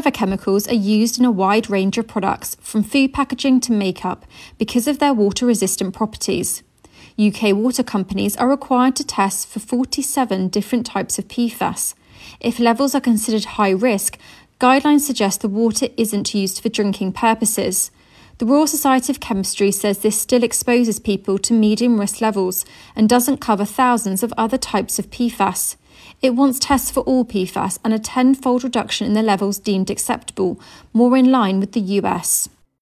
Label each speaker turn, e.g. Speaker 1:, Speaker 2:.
Speaker 1: Forever chemicals are used in a wide range of products, from food packaging to makeup, because of their water resistant properties. UK water companies are required to test for 47 different types of PFAS. If levels are considered high risk, guidelines suggest the water isn't used for drinking purposes. The Royal Society of Chemistry says this still exposes people to medium risk levels and doesn't cover thousands of other types of PFAS. It wants tests for all PFAS and a tenfold reduction in the levels deemed acceptable, more in line with the US.